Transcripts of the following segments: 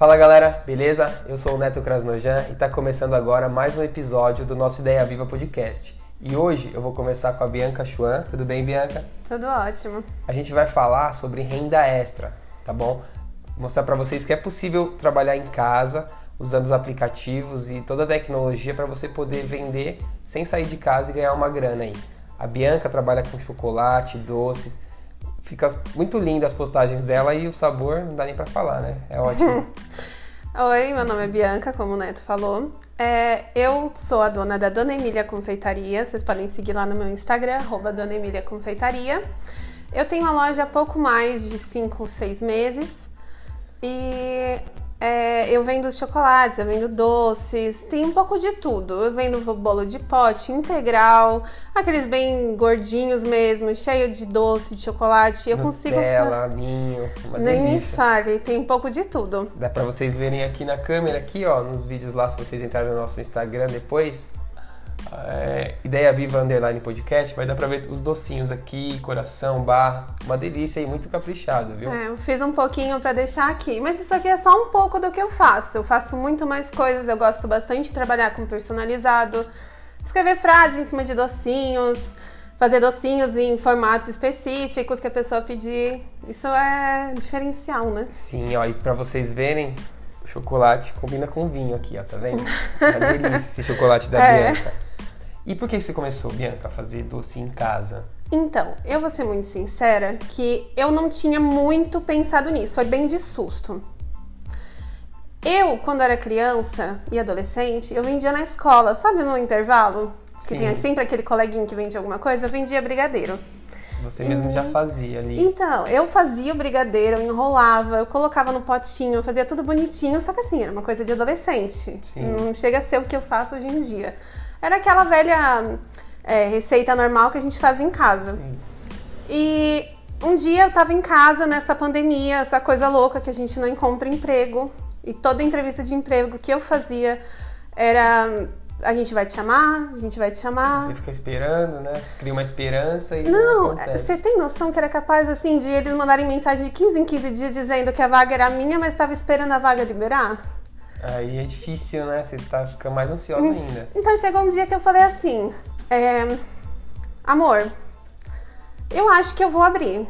Fala galera, beleza? Eu sou o Neto Krasnojan e está começando agora mais um episódio do nosso Ideia Viva Podcast. E hoje eu vou começar com a Bianca Chuan. Tudo bem, Bianca? Tudo ótimo. A gente vai falar sobre renda extra, tá bom? Mostrar para vocês que é possível trabalhar em casa usando os aplicativos e toda a tecnologia para você poder vender sem sair de casa e ganhar uma grana aí. A Bianca trabalha com chocolate, doces. Fica muito linda as postagens dela e o sabor não dá nem para falar, né? É ótimo. Oi, meu nome é Bianca, como o Neto falou. É, eu sou a dona da Dona Emília Confeitaria. Vocês podem seguir lá no meu Instagram, Dona Emília Confeitaria. Eu tenho uma loja há pouco mais de 5 ou 6 meses. E é, eu vendo chocolates, eu vendo doces, tem um pouco de tudo. Eu vendo bolo de pote, integral, aqueles bem gordinhos mesmo, cheio de doce, de chocolate. Eu consigo. Nutella, ninho, uma Nem delícia. me fale, tem um pouco de tudo. Dá pra vocês verem aqui na câmera, aqui ó, nos vídeos lá, se vocês entrarem no nosso Instagram depois. É, Ideia Viva Underline Podcast, vai dar pra ver os docinhos aqui, coração, barra. Uma delícia e muito caprichado, viu? É, eu fiz um pouquinho pra deixar aqui, mas isso aqui é só um pouco do que eu faço. Eu faço muito mais coisas, eu gosto bastante de trabalhar com personalizado, escrever frases em cima de docinhos, fazer docinhos em formatos específicos que a pessoa pedir. Isso é diferencial, né? Sim, ó, e pra vocês verem, o chocolate combina com vinho aqui, ó, tá vendo? Uma delícia esse chocolate da É. Bianca. E por que você começou, Bianca, a fazer doce em casa? Então, eu vou ser muito sincera que eu não tinha muito pensado nisso, foi bem de susto. Eu, quando era criança e adolescente, eu vendia na escola, sabe no intervalo? Que Sim. tinha sempre aquele coleguinha que vendia alguma coisa, eu vendia brigadeiro. Você mesmo já fazia ali. Então, eu fazia o brigadeiro, eu enrolava, eu colocava no potinho, eu fazia tudo bonitinho, só que assim, era uma coisa de adolescente. Sim. Não chega a ser o que eu faço hoje em dia. Era aquela velha é, receita normal que a gente faz em casa. Sim. E um dia eu tava em casa nessa pandemia, essa coisa louca que a gente não encontra emprego. E toda entrevista de emprego que eu fazia era a gente vai te chamar, a gente vai te chamar. Você fica esperando, né? Cria uma esperança e não, acontece. você tem noção que era capaz assim de eles mandarem mensagem de 15 em 15 dias dizendo que a vaga era minha, mas estava esperando a vaga liberar? Aí é difícil, né? Você tá, fica mais ansiosa Hum. ainda. Então chegou um dia que eu falei assim: é, Amor, eu acho que eu vou abrir.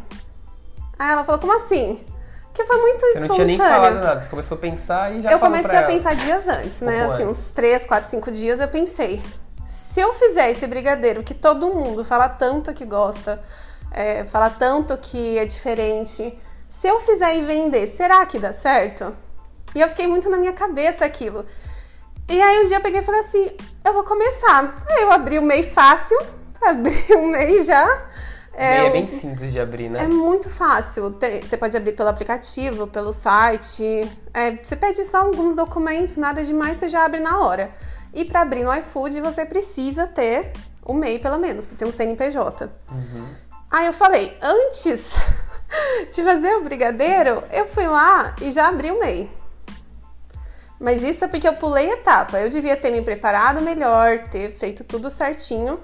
Aí ela falou: Como assim? Que foi muito Você não tinha nem espontâneo. falado nada, você começou a pensar e já eu comecei a ela. pensar dias antes, né? Assim, antes. uns 3, 4, 5 dias eu pensei. Se eu fizer esse brigadeiro que todo mundo fala tanto que gosta, é, fala tanto que é diferente, se eu fizer e vender, será que dá certo? E eu fiquei muito na minha cabeça aquilo. E aí um dia eu peguei e falei assim, eu vou começar. Aí eu abri o MEI fácil, abri o MEI já. É, é bem simples de abrir, né? é muito fácil. Tem- Você pode abrir pelo aplicativo, pelo site. É, você pede só alguns documentos, nada demais, você já abre na hora. E para abrir no iFood, você precisa ter o MEI, pelo menos, para ter um CNPJ. Uhum. Aí eu falei, antes de fazer o brigadeiro, eu fui lá e já abri o MEI. Mas isso é porque eu pulei etapa. Eu devia ter me preparado melhor, ter feito tudo certinho.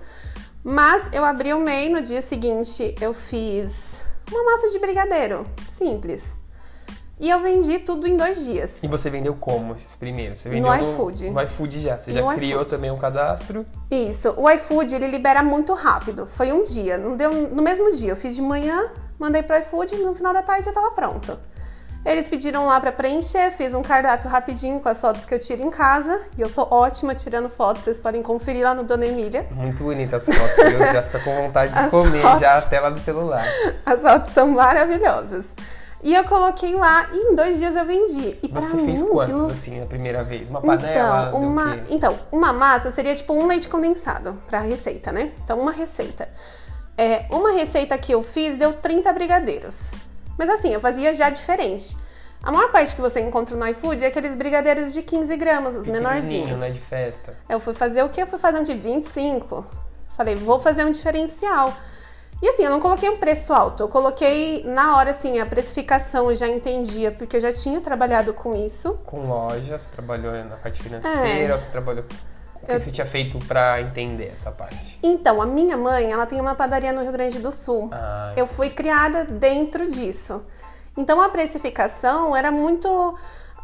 Mas eu abri o MEI no dia seguinte, eu fiz uma massa de brigadeiro, simples. E eu vendi tudo em dois dias. E você vendeu como esses primeiros? Você No vendeu iFood. No iFood já. Você já No criou iFood. também um cadastro. Isso, o iFood ele libera muito rápido. Foi um dia, não deu no mesmo dia. Eu fiz de manhã, mandei pro iFood, no final da tarde já tava pronto. Eles pediram lá pra preencher, fiz um cardápio rapidinho com as fotos que eu tiro em casa. E eu sou ótima tirando fotos, vocês podem conferir lá no Dona Emília. Muito bonita as fotos. Eu já fica com vontade de As comer fotos. já a tela do celular. As fotos são maravilhosas. E eu coloquei lá e em dois dias eu vendi. E Você mim, fez quantos aquilo- assim na primeira vez? Uma panela? Então, uma, então, uma massa seria tipo um leite condensado pra receita, né? Então, uma receita. É, uma receita que eu fiz deu 30 brigadeiros. Mas assim, eu fazia já diferente. A maior parte que você encontra no iFood é aqueles brigadeiros de 15 gramas, os menorzinhos. né? De festa. Eu fui fazer o quê? Eu fui fazer um de 25. Falei, vou fazer um diferencial. E assim, eu não coloquei um preço alto, eu coloquei na hora assim, a precificação eu já entendia, porque eu já tinha trabalhado com isso. Com loja, você trabalhou na parte financeira, É. você trabalhou. O que você tinha feito pra entender essa parte? Então, a minha mãe, ela tem uma padaria no Rio Grande do Sul. Ah, Eu fui criada dentro disso. Então, a precificação era muito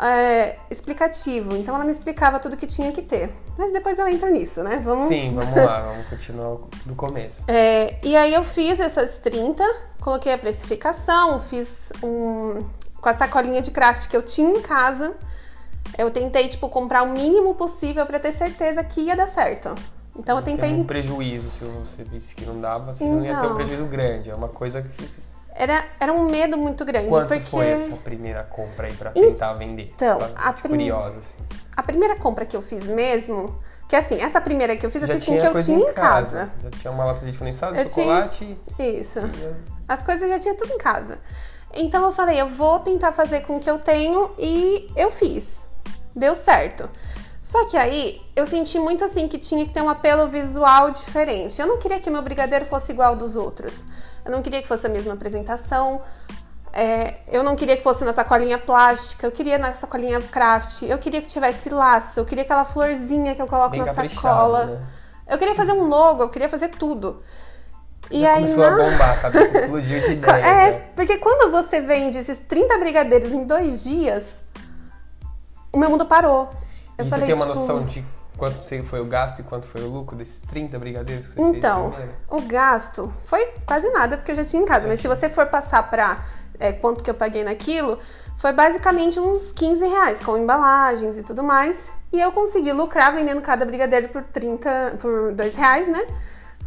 é, explicativo. Então ela me explicava tudo que tinha que ter. Mas depois eu entro nisso, né? Vamos... Sim, vamos lá, vamos continuar do começo. É, e aí eu fiz essas 30, coloquei a precificação, fiz um. com a sacolinha de craft que eu tinha em casa. Eu tentei, tipo, comprar o mínimo possível para ter certeza que ia dar certo. Então eu tentei. Um prejuízo, se você visse que não dava, você então... não ia ter um então. prejuízo grande. É uma coisa que era, era um medo muito grande. Quanto porque... foi essa primeira compra aí pra tentar vender? Então, a prim... curiosa, assim. A primeira compra que eu fiz mesmo, que assim, essa primeira que eu fiz, eu fiz com o que eu tinha em casa. casa. Já tinha uma lata de condensado, eu chocolate. Tinha... Isso. As coisas já tinha tudo em casa. Então eu falei, eu vou tentar fazer com o que eu tenho e eu fiz. Deu certo. Só que aí eu senti muito assim que tinha que ter um apelo visual diferente. Eu não queria que meu brigadeiro fosse igual dos outros. Eu não queria que fosse a mesma apresentação. É, eu não queria que fosse na sacolinha plástica, eu queria na sacolinha craft, eu queria que tivesse laço, eu queria aquela florzinha que eu coloco Bem na sacola. Né? Eu queria fazer um logo, eu queria fazer tudo. E Já aí, começou na... a bombar, a cabeça explodiu de ideia. É, né? porque quando você vende esses 30 brigadeiros em dois dias, o meu mundo parou. Eu e falei, você tem uma tipo... noção de quanto foi o gasto e quanto foi o lucro desses 30 brigadeiros que você então, fez? Então, o gasto foi quase nada, porque eu já tinha em casa. Mas se você for passar para é, quanto que eu paguei naquilo, foi basicamente uns 15 reais, com embalagens e tudo mais. E eu consegui lucrar vendendo cada brigadeiro por 30, por 2 reais, né?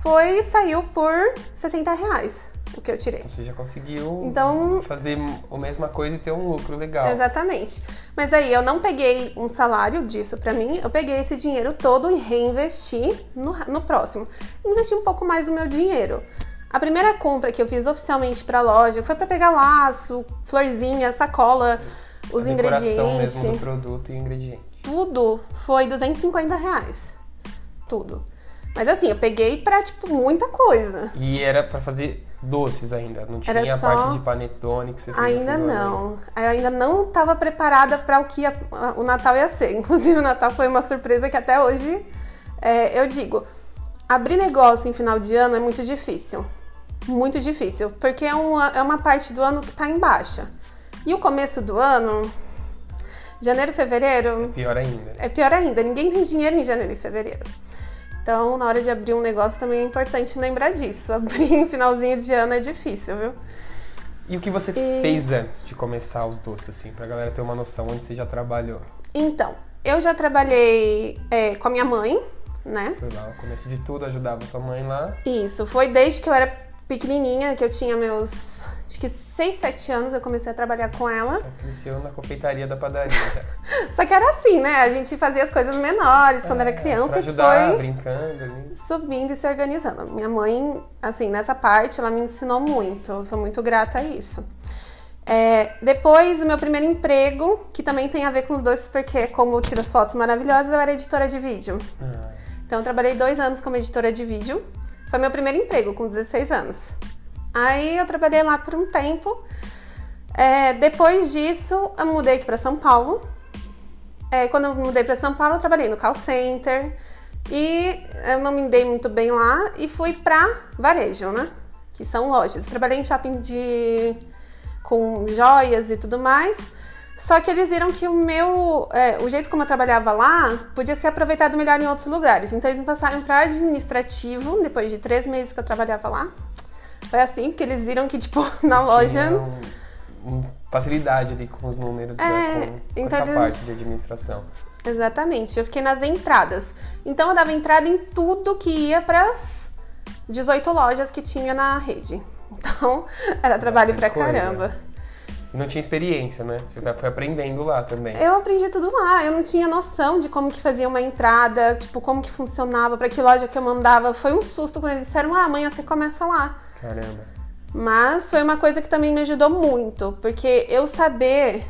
Foi, saiu por 60 reais o que eu tirei. Você já conseguiu então, fazer a mesma coisa e ter um lucro legal. Exatamente. Mas aí eu não peguei um salário disso para mim, eu peguei esse dinheiro todo e reinvesti no, no próximo. Investi um pouco mais do meu dinheiro. A primeira compra que eu fiz oficialmente para a loja foi para pegar laço, florzinha, sacola, os a ingredientes. mesmo do produto e ingrediente. Tudo foi 250 reais. Tudo. Mas assim, eu peguei pra, tipo, muita coisa. E era para fazer doces ainda, não tinha a parte de panetone que você fez Ainda não. Eu ainda não estava preparada para o que ia, o Natal ia ser. Inclusive, o Natal foi uma surpresa que até hoje é, eu digo: abrir negócio em final de ano é muito difícil. Muito difícil, porque é uma, é uma parte do ano que está em baixa. E o começo do ano, janeiro e fevereiro. É pior ainda. É pior ainda. Ninguém tem dinheiro em janeiro e fevereiro. Então, na hora de abrir um negócio também é importante lembrar disso. Abrir em finalzinho de ano é difícil, viu? E o que você e... fez antes de começar os doces, assim, pra galera ter uma noção onde você já trabalhou? Então, eu já trabalhei é, com a minha mãe, né? Foi lá, no começo de tudo, ajudava sua mãe lá. Isso, foi desde que eu era pequenininha, que eu tinha meus acho que 6, 7 anos eu comecei a trabalhar com ela. Já cresceu na confeitaria da padaria. Já. Só que era assim, né? A gente fazia as coisas menores quando era é, criança ajudar, e foi brincando ali. subindo e se organizando. Minha mãe, assim, nessa parte, ela me ensinou muito. Eu sou muito grata a isso. É, depois, o meu primeiro emprego, que também tem a ver com os dois, porque como eu tiro as fotos maravilhosas, eu era editora de vídeo. Ah. Então, eu trabalhei dois anos como editora de vídeo. Foi meu primeiro emprego, com 16 anos. Aí eu trabalhei lá por um tempo. É, depois disso, eu mudei para São Paulo. É, quando eu mudei para São Paulo, eu trabalhei no call center e eu não me dei muito bem lá e fui para varejo, né? Que são lojas. Trabalhei em shopping de com joias e tudo mais. Só que eles viram que o meu, é, o jeito como eu trabalhava lá, podia ser aproveitado melhor em outros lugares. Então eles me passaram para administrativo depois de três meses que eu trabalhava lá. Foi assim, porque eles viram que, tipo, na loja. Um, um facilidade ali com os números, é, né, com, então essa eles... parte de administração. Exatamente, eu fiquei nas entradas. Então eu dava entrada em tudo que ia para as 18 lojas que tinha na rede. Então, era trabalho pra coisa. caramba. Não tinha experiência, né? Você foi aprendendo lá também. Eu aprendi tudo lá. Eu não tinha noção de como que fazia uma entrada, tipo, como que funcionava, para que loja que eu mandava. Foi um susto quando eles disseram, ah, amanhã você começa lá. Caramba. Mas foi uma coisa que também me ajudou muito, porque eu saber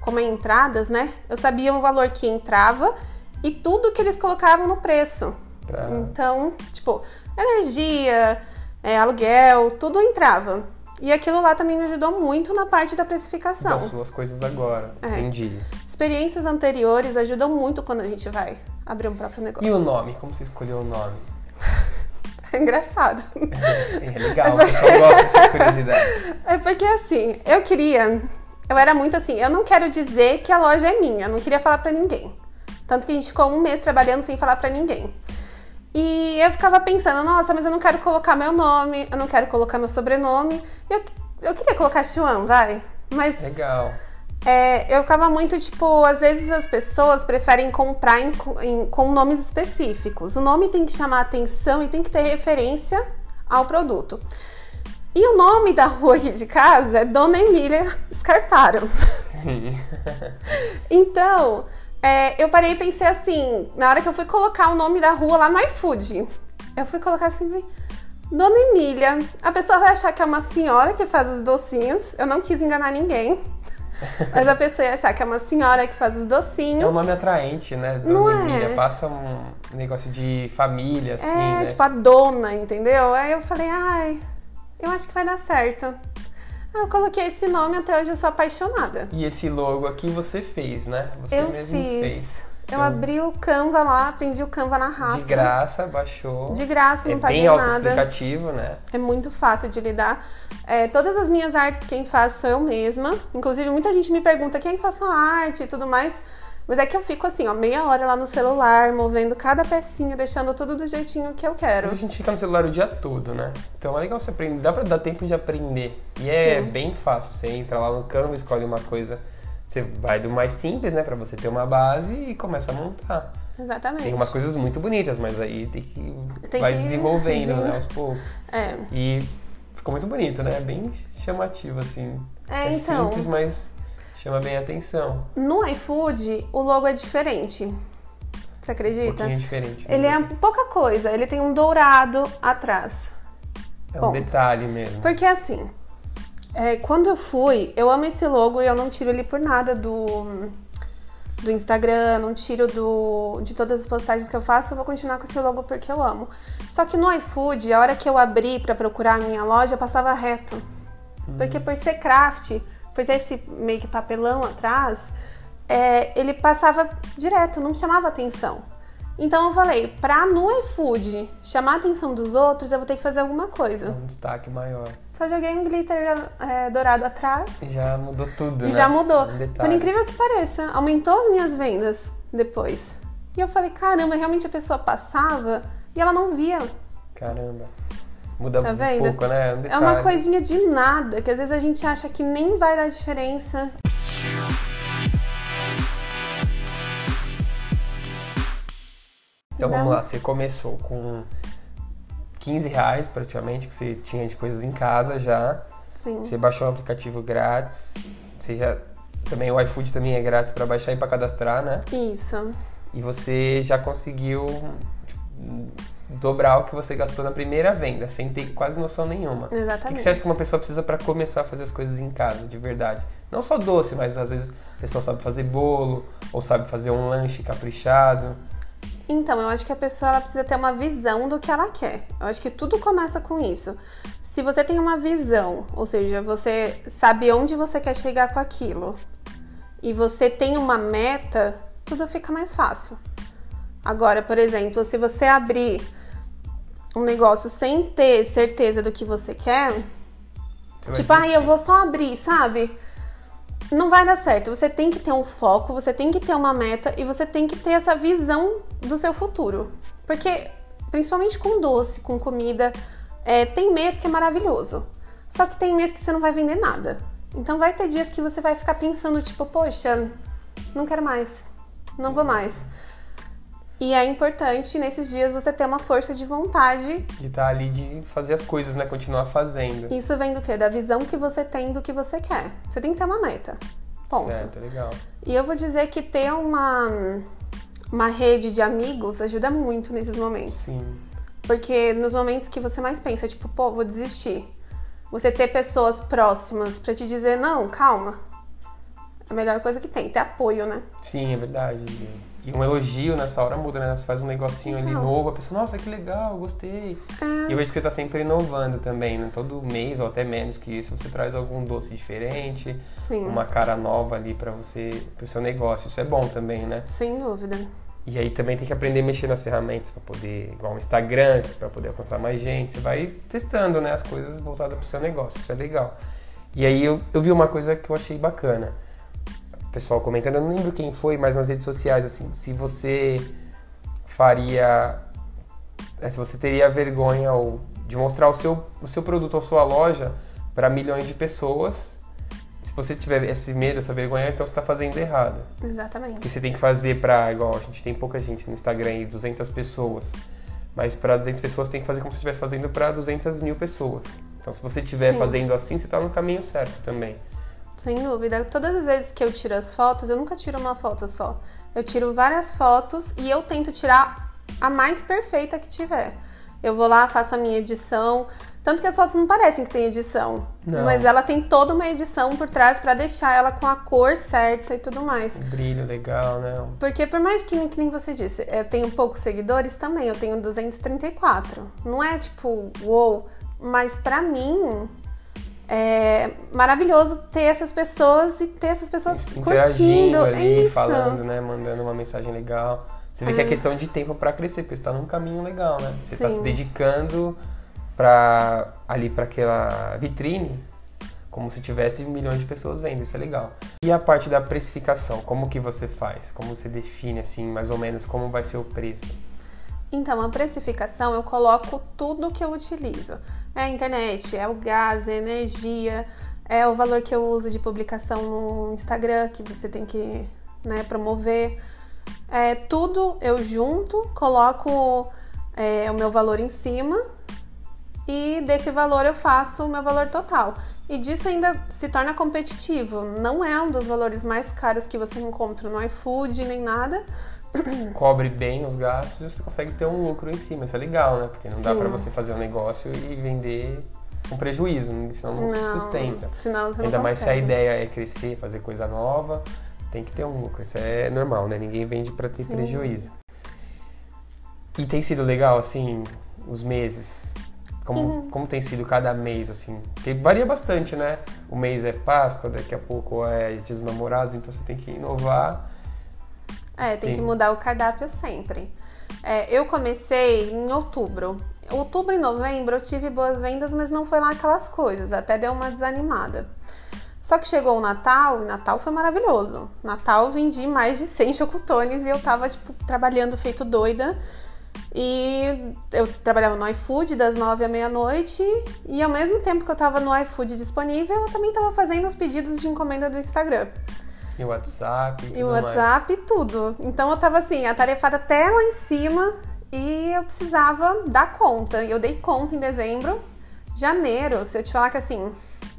como é entradas, né? Eu sabia o valor que entrava e tudo que eles colocavam no preço. Pra... Então, tipo, energia, é, aluguel, tudo entrava. E aquilo lá também me ajudou muito na parte da precificação. Das suas coisas agora, é. entendi. Experiências anteriores ajudam muito quando a gente vai abrir um próprio negócio. E o nome? Como você escolheu o nome? É engraçado. É, é legal, é porque... eu gosto dessa curiosidade. É porque assim, eu queria eu era muito assim, eu não quero dizer que a loja é minha, eu não queria falar pra ninguém. Tanto que a gente ficou um mês trabalhando sem falar pra ninguém. E eu ficava pensando, nossa, mas eu não quero colocar meu nome, eu não quero colocar meu sobrenome. Eu, eu queria colocar Chuan, vai. Mas. Legal. É, eu ficava muito tipo, às vezes as pessoas preferem comprar em, em, com nomes específicos. O nome tem que chamar atenção e tem que ter referência ao produto. E o nome da rua aqui de casa é Dona Emília Scarparo. Sim. então, é, eu parei e pensei assim, na hora que eu fui colocar o nome da rua lá no iFood, eu fui colocar assim, Dona Emília, a pessoa vai achar que é uma senhora que faz os docinhos. Eu não quis enganar ninguém. Mas a pessoa ia achar que é uma senhora que faz os docinhos. É um nome atraente, né? Dona não Emília. É. Passa um negócio de família, assim. É, né? tipo a dona, entendeu? Aí eu falei, ai, eu acho que vai dar certo. Aí eu coloquei esse nome até hoje eu sou apaixonada. E esse logo aqui você fez, né? Você eu mesmo fiz. fez. Eu abri o Canva lá, aprendi o Canva na raça. De graça, baixou. De graça, não é paguei bem nada. aplicativo, né? É muito fácil de lidar. É, todas as minhas artes quem faz sou eu mesma. Inclusive, muita gente me pergunta quem faz sua arte e tudo mais. Mas é que eu fico assim, ó, meia hora lá no celular, movendo cada pecinha, deixando tudo do jeitinho que eu quero. A gente fica no celular o dia todo, né? Então é legal você aprender, dá pra dar tempo de aprender. E é Sim. bem fácil. Você entra lá no Canva, escolhe uma coisa você vai do mais simples, né, para você ter uma base e começa a montar. Exatamente. Tem umas coisas muito bonitas, mas aí tem que tem vai que... desenvolvendo, né, aos poucos. É. E ficou muito bonito, né? Bem chamativo assim. É, é então. simples, mas chama bem a atenção. No iFood, o logo é diferente. Você acredita? Um diferente. Ele é pouca coisa, ele tem um dourado atrás. É um detalhe mesmo. Porque assim, é, quando eu fui, eu amo esse logo e eu não tiro ele por nada do, do Instagram, não tiro do, de todas as postagens que eu faço, eu vou continuar com esse logo porque eu amo. Só que no iFood, a hora que eu abri para procurar a minha loja, passava reto. Hum. Porque por ser craft, por ser esse meio que papelão atrás, é, ele passava direto, não chamava atenção. Então eu falei, pra no iFood chamar a atenção dos outros, eu vou ter que fazer alguma coisa. Um destaque maior. Só joguei um glitter é, dourado atrás. E já mudou tudo, E né? já mudou. Um Por incrível que pareça, aumentou as minhas vendas depois. E eu falei, caramba, realmente a pessoa passava e ela não via. Caramba. Muda tá um pouco, né? Um é uma coisinha de nada, que às vezes a gente acha que nem vai dar diferença. Então vamos lá, você começou com 15 reais praticamente que você tinha de coisas em casa já. Sim. Você baixou um aplicativo grátis. Você já também o iFood também é grátis para baixar e para cadastrar, né? Isso. E você já conseguiu tipo, dobrar o que você gastou na primeira venda, sem ter quase noção nenhuma. Exatamente. O que você acha que uma pessoa precisa para começar a fazer as coisas em casa, de verdade? Não só doce, mas às vezes a pessoa sabe fazer bolo ou sabe fazer um lanche caprichado. Então, eu acho que a pessoa ela precisa ter uma visão do que ela quer. Eu acho que tudo começa com isso. Se você tem uma visão, ou seja, você sabe onde você quer chegar com aquilo, e você tem uma meta, tudo fica mais fácil. Agora, por exemplo, se você abrir um negócio sem ter certeza do que você quer, você tipo, ah, eu vou só abrir, sabe? Não vai dar certo. Você tem que ter um foco, você tem que ter uma meta e você tem que ter essa visão do seu futuro. Porque, principalmente com doce, com comida, é, tem mês que é maravilhoso. Só que tem mês que você não vai vender nada. Então vai ter dias que você vai ficar pensando, tipo, poxa, não quero mais, não vou mais. E é importante nesses dias você ter uma força de vontade. De estar tá ali, de fazer as coisas, né? Continuar fazendo. Isso vem do quê? Da visão que você tem do que você quer. Você tem que ter uma meta. Ponto. Certo, legal. E eu vou dizer que ter uma, uma rede de amigos ajuda muito nesses momentos. Sim. Porque nos momentos que você mais pensa, tipo, pô, vou desistir. Você ter pessoas próximas para te dizer, não, calma. É a melhor coisa que tem, ter apoio, né? Sim, é verdade. E um elogio nessa hora muda, né? Você faz um negocinho então. ali novo, a pessoa, nossa, que legal, gostei. É. E eu vejo que você tá sempre inovando também, né? Todo mês ou até menos que isso, você traz algum doce diferente, Sim. uma cara nova ali para você, pro seu negócio. Isso é bom também, né? Sem dúvida. E aí também tem que aprender a mexer nas ferramentas para poder, igual o Instagram, para poder alcançar mais gente. Você vai testando, né, as coisas voltadas pro seu negócio. Isso é legal. E aí eu, eu vi uma coisa que eu achei bacana. Pessoal comentando, eu não lembro quem foi, mas nas redes sociais, assim, se você faria. é, se você teria vergonha ou de mostrar o seu, o seu produto ou sua loja para milhões de pessoas. Se você tiver esse medo, essa vergonha, então você está fazendo errado. Porque Exatamente. você tem que fazer para, igual a gente tem pouca gente no Instagram e 200 pessoas, mas para 200 pessoas tem que fazer como se estivesse fazendo para 200 mil pessoas. Então se você estiver fazendo assim, você está no caminho certo também. Sem dúvida. Todas as vezes que eu tiro as fotos, eu nunca tiro uma foto só. Eu tiro várias fotos e eu tento tirar a mais perfeita que tiver. Eu vou lá, faço a minha edição. Tanto que as fotos não parecem que tem edição. Não. Mas ela tem toda uma edição por trás pra deixar ela com a cor certa e tudo mais. Um brilho legal, né? Porque por mais que, que nem você disse, eu tenho poucos seguidores também, eu tenho 234. Não é tipo, uou, mas pra mim é maravilhoso ter essas pessoas e ter essas pessoas curtindo. ali, Isso. falando, né? Mandando uma mensagem legal. Você vê que é questão de tempo para crescer, porque você tá num caminho legal, né? Você tá Sim. se dedicando para ali para aquela vitrine como se tivesse milhões de pessoas vendo, isso é legal. E a parte da precificação, como que você faz? Como você define assim, mais ou menos como vai ser o preço? Então, a precificação eu coloco tudo que eu utilizo. É a internet, é o gás, é a energia, é o valor que eu uso de publicação no Instagram, que você tem que né, promover. É, tudo eu junto, coloco é, o meu valor em cima e desse valor eu faço o meu valor total. E disso ainda se torna competitivo. Não é um dos valores mais caros que você encontra no iFood nem nada, Cobre bem os gastos e você consegue ter um lucro em cima, isso é legal, né? Porque não dá Sim. para você fazer um negócio e vender com prejuízo, senão não, se sustenta. Senão você não Ainda mais se a consegue. ideia é crescer, fazer coisa nova, tem que ter um lucro. Isso é normal, né? Ninguém vende para ter Sim. prejuízo. E tem sido legal, assim, os meses? Como, Uhum. como tem sido cada mês, assim? Porque varia bastante, né? O mês é Páscoa, daqui a pouco é Dia dos Namorados, então você tem que inovar. É, tem que Tem- mudar o cardápio sempre. É, eu comecei em outubro. Outubro e novembro eu tive boas vendas, mas não foi lá aquelas coisas, até deu uma desanimada. Só que chegou o Natal e Natal foi maravilhoso. Natal eu vendi mais de 100 chocotones e eu tava, tipo, trabalhando feito doida. E eu trabalhava no iFood das 9 à meia-noite e ao mesmo tempo que eu tava no iFood disponível, eu também tava fazendo os pedidos de encomenda do Instagram. E o WhatsApp e E o mais. WhatsApp e tudo. Então eu tava assim, atarefada até lá em cima e eu precisava dar conta. E eu dei conta em dezembro. Janeiro, se eu te falar que assim,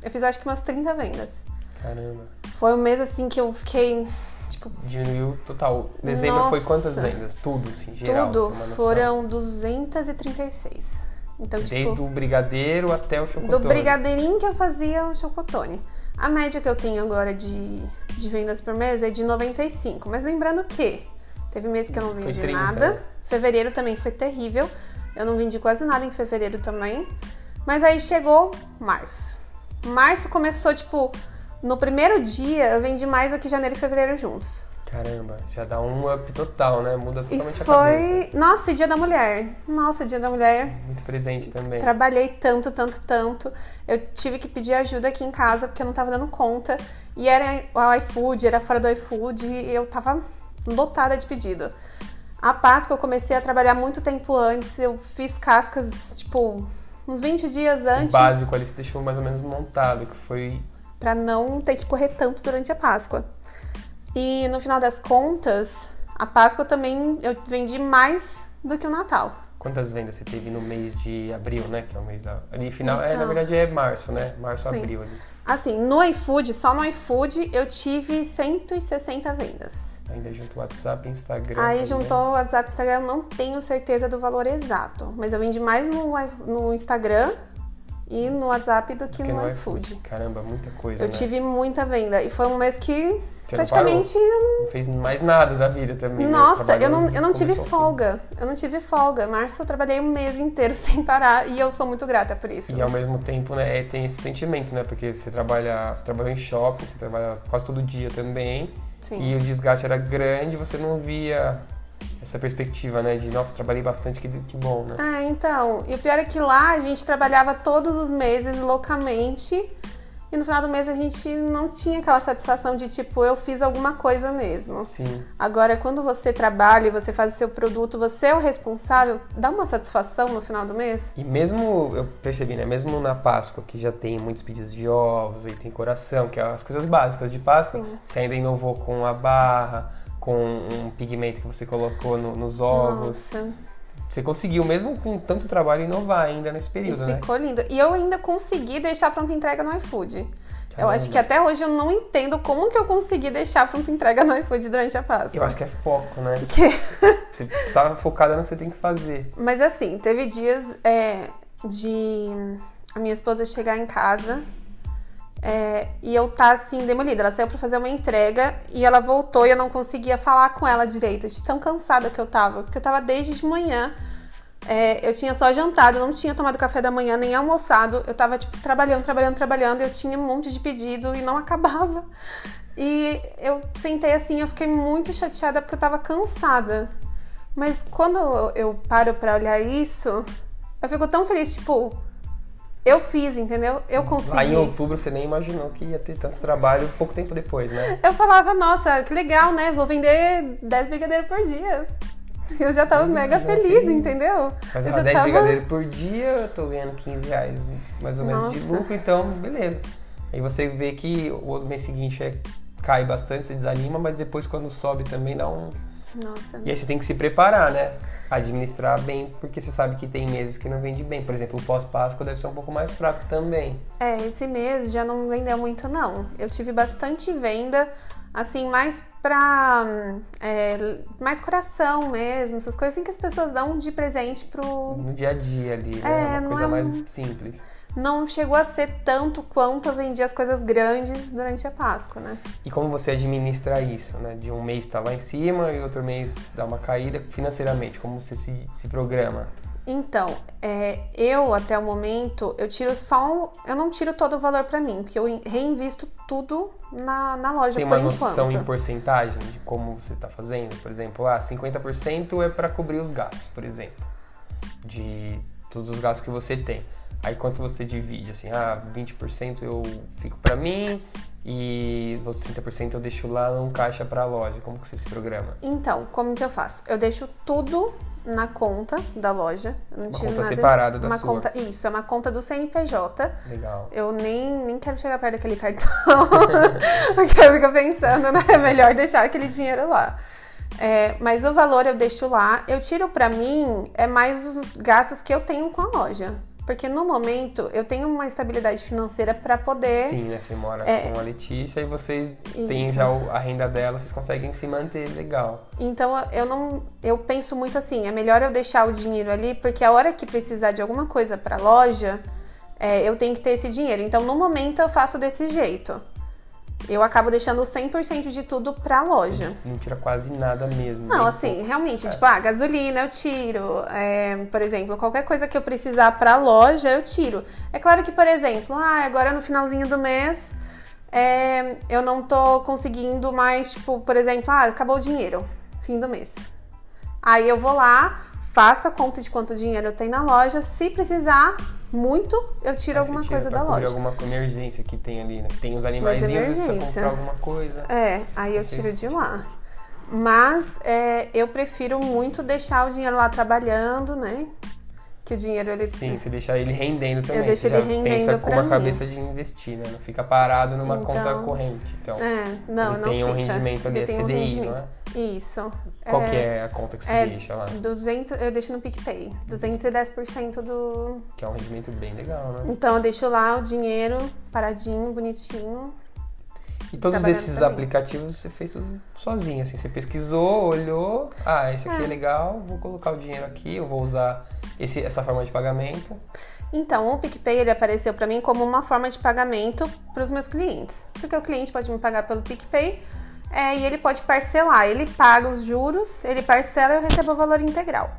eu fiz acho que umas 30 vendas. Caramba. Foi um mês assim que eu fiquei, tipo, Diminuiu total. Dezembro foi Nossa. quantas vendas? Tudo, assim, geral. tudo. Foram 236. Então, tipo, Desde o brigadeiro até o do chocotone. brigadeirinho que eu fazia o chocotone. A média que eu tenho agora de, de vendas por mês é de 95. Mas lembrando que teve mês que eu não vendi 30, nada. Fevereiro também foi terrível. Eu não vendi quase nada em fevereiro também. Mas aí chegou março. Março começou, tipo, no primeiro dia eu vendi mais do que janeiro e fevereiro juntos. Caramba, já dá um up total, né? Muda E totalmente a cabeça. foi. Nossa, dia da mulher. Nossa, dia da mulher. Muito presente também. Trabalhei tanto, tanto, tanto. Eu tive que pedir ajuda aqui em casa porque eu não tava dando conta. E era o iFood, era fora do iFood e eu tava lotada de pedido. A Páscoa eu comecei a trabalhar muito tempo antes. Eu fiz cascas, tipo, uns 20 dias O antes. básico ali você deixou mais ou menos montado, que foi Pra não ter que correr tanto durante a Páscoa. E no final das contas, a Páscoa também eu vendi mais do que o Natal. Quantas vendas você teve no mês de abril, né? Que é o mês da. Ali final. É, na Então. verdade é março, né? Março, Sim. abril ali. Assim, no iFood, só no iFood, eu tive 160 vendas. Ainda junto o WhatsApp e Instagram. Aí também. juntou o WhatsApp e Instagram, eu não tenho certeza do valor exato. Mas eu vendi mais no, no Instagram e no WhatsApp do que Porque no no iFood. Caramba, muita coisa. Eu né? tive muita venda. E foi um mês que Você não praticamente. Não fez mais nada da vida também. né? Nossa, eu Trabalhou não, eu não tive folga. Eu não tive folga. Março eu trabalhei um mês inteiro sem parar e eu sou muito grata por isso. E ao mesmo tempo, né, tem esse sentimento, né? Porque você trabalha, você trabalhou em shopping, você trabalha quase todo dia também. Sim. E o desgaste era grande, você não via essa perspectiva, né? De, nossa, trabalhei bastante, que, que bom, né? É, então. E o pior é que lá a gente trabalhava todos os meses loucamente e no final do mês a gente não tinha aquela satisfação de tipo, eu fiz alguma coisa mesmo. Sim. Agora, quando você trabalha e você faz o seu produto, você é o responsável, dá uma satisfação no final do mês? E mesmo, eu percebi, né? Mesmo na Páscoa, que já tem muitos pedidos de ovos, aí tem coração, que é as coisas básicas de Páscoa, Sim. você ainda inovou com a barra, com um pigmento que você colocou no- nos ovos. Nossa, Você conseguiu, mesmo com tanto trabalho, inovar ainda nesse e período, né? ficou lindo. E eu ainda consegui deixar pronta entrega no iFood. Eu Caramba. acho que até hoje eu não entendo como que eu consegui deixar pronta entrega no iFood durante a Páscoa. Eu acho que é foco, né? que Você tá focada no que você tem que fazer. Mas assim, teve dias é, de a minha esposa chegar em casa é, e eu tá assim, demolida. Ela saiu pra fazer uma entrega e ela voltou e eu não conseguia falar com ela direito, de tão cansada que eu tava. Porque eu tava desde de manhã. é, eu tinha só jantado, não tinha tomado café da manhã, nem almoçado. Eu tava, tipo, trabalhando, trabalhando, trabalhando. Eu tinha um monte de pedido e não acabava. E eu sentei assim, eu fiquei muito chateada porque eu tava cansada. Mas quando eu paro pra olhar isso, eu fico tão feliz, tipo, eu fiz, entendeu? Eu consegui. Lá em outubro você nem imaginou que ia ter tanto trabalho pouco tempo depois, né? Eu falava, nossa, que legal, né? Vou vender 10 brigadeiros por dia. Eu já tava Hum, mega já feliz, tem- entendeu? Mas eu já 10 tava... brigadeiros por dia, eu tô ganhando 15 reais mais ou menos de Nossa. lucro, então beleza. Aí você vê que o mês seguinte é, cai bastante, você desanima, mas depois quando sobe também dá um. Nossa. E aí você tem que se preparar, né? Administrar bem, porque você sabe que tem meses que não vende bem. Por exemplo, o pós-Páscoa deve ser um pouco mais fraco também. É, esse mês já não vendeu muito, não. Eu tive bastante venda, assim, mais pra. é, mais coração mesmo, essas coisas assim que as pessoas dão de presente pro, No dia a dia ali, né? É, Uma não coisa é mais simples. Não chegou a ser tanto quanto eu vendi as coisas grandes durante a Páscoa, né? E como você administra isso, né? De um mês tá lá em cima e outro mês dá uma caída financeiramente, como você se, se programa? Então, é, eu até o momento, eu tiro só um, eu não tiro todo o valor pra mim, porque eu in- reinvisto tudo na, na loja Tem por uma noção enquanto. em porcentagem de como você está fazendo? Por exemplo, ah, 50% é para cobrir os gastos, por exemplo, de todos os gastos que você tem. Aí quanto você divide? Assim, ah, 20% eu fico para mim e os outros 30% eu deixo lá num caixa para a loja. Como que você se programa? Então, como que eu faço? Eu deixo tudo na conta da loja. Eu não Uma conta nada. separada da uma sua. conta, isso, é uma conta do CNPJ. Legal. Eu nem, nem quero chegar perto daquele cartão, porque eu fico pensando, né? É melhor deixar aquele dinheiro lá. É, mas o valor eu deixo lá. Eu tiro pra mim é mais os gastos que eu tenho com a loja. Porque no momento eu tenho uma estabilidade financeira pra poder. Sim, né? Você mora É. com a Letícia e vocês têm já a renda dela, vocês conseguem se manter legal. Então eu não. Eu penso muito assim, é melhor eu deixar o dinheiro ali, porque a hora que precisar de alguma coisa pra loja, é, eu tenho que ter esse dinheiro. Então no momento eu faço desse jeito. Eu acabo deixando 100% de tudo pra loja. Não tira quase nada mesmo. Não, assim, realmente, É. tipo, ah, gasolina eu tiro. é, por exemplo, qualquer coisa que eu precisar pra loja, eu tiro. É claro que, por exemplo, ah, agora no finalzinho do mês, é, eu não tô conseguindo mais, tipo, por exemplo, ah, acabou o dinheiro, fim do mês. Aí eu vou lá, faço a conta de quanto dinheiro tem na loja. Se precisar muito, eu tiro Aí alguma tira coisa pra da loja. alguma emergência que tem ali, né? Tem os precisa emergência. comprar alguma coisa. É, aí eu tiro de lá. Mas é, eu prefiro muito deixar o dinheiro lá trabalhando, né? Que o dinheiro ele. Sim, você deixa ele rendendo também. deixo você ele já rendendo pensa com uma mim. cabeça de investir, né? Não fica parado numa Então- conta corrente. Então, É, não, ele não tem um fica. rendimento ali, é tem um CDI, rendimento. não é? Isso. Qual que é a conta que você é deixa lá? 200, eu deixo no PicPay. 210% do. Que é um rendimento bem legal, né? Então eu deixo lá o dinheiro paradinho, bonitinho. E todos esses aplicativos você fez tudo sozinho, assim. Você pesquisou, olhou, ah, esse aqui é, É. legal, vou colocar o dinheiro aqui, eu vou usar esse, essa forma de pagamento. Então, o PicPay ele apareceu para mim como uma forma de pagamento para os meus clientes. Porque o cliente pode me pagar pelo PicPay é, e ele pode parcelar. Ele paga os juros, ele parcela e eu recebo o valor integral.